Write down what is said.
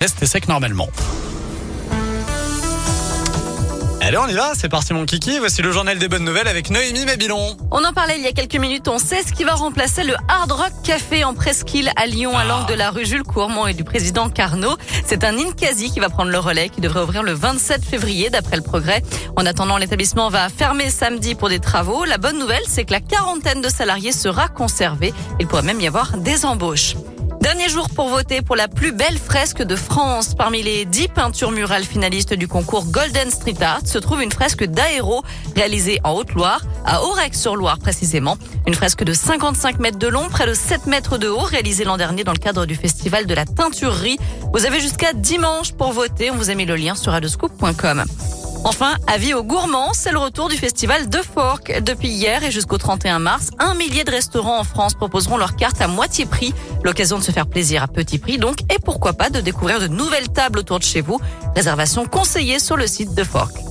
rester sec normalement. Allez, on y va, c'est parti mon kiki. Voici le journal des bonnes nouvelles avec Noémie Mabilon. On en parlait il y a quelques minutes, on sait ce qui va remplacer le Hard Rock Café en presqu'île à Lyon, à Ah. l'angle de la rue Jules Courmont et du président Carnot. C'est un Inkasi qui va prendre le relais, qui devrait ouvrir le 27 février d'après le progrès. En attendant, l'établissement va fermer samedi pour des travaux. La bonne nouvelle, c'est que la quarantaine de salariés sera conservée. Il pourrait même y avoir des embauches. Dernier jour pour voter pour la plus belle fresque de France. Parmi les dix peintures murales finalistes du concours Golden Street Art se trouve une fresque d'Aéro réalisée en Haute-Loire, à Aurec-sur-Loire précisément. Une fresque de 55 mètres de long, près de 7 mètres de haut, réalisée l'an dernier dans le cadre du festival de la teinturerie. Vous avez jusqu'à dimanche pour voter. On vous a mis le lien sur radoscoop.com. Enfin, avis aux gourmands, c'est le retour du festival de Fork. Depuis hier et jusqu'au 31 mars, un millier de restaurants en France proposeront leurs cartes à moitié prix. L'occasion de se faire plaisir à petit prix donc, et pourquoi pas de découvrir de nouvelles tables autour de chez vous. Réservation conseillée sur le site de Fork.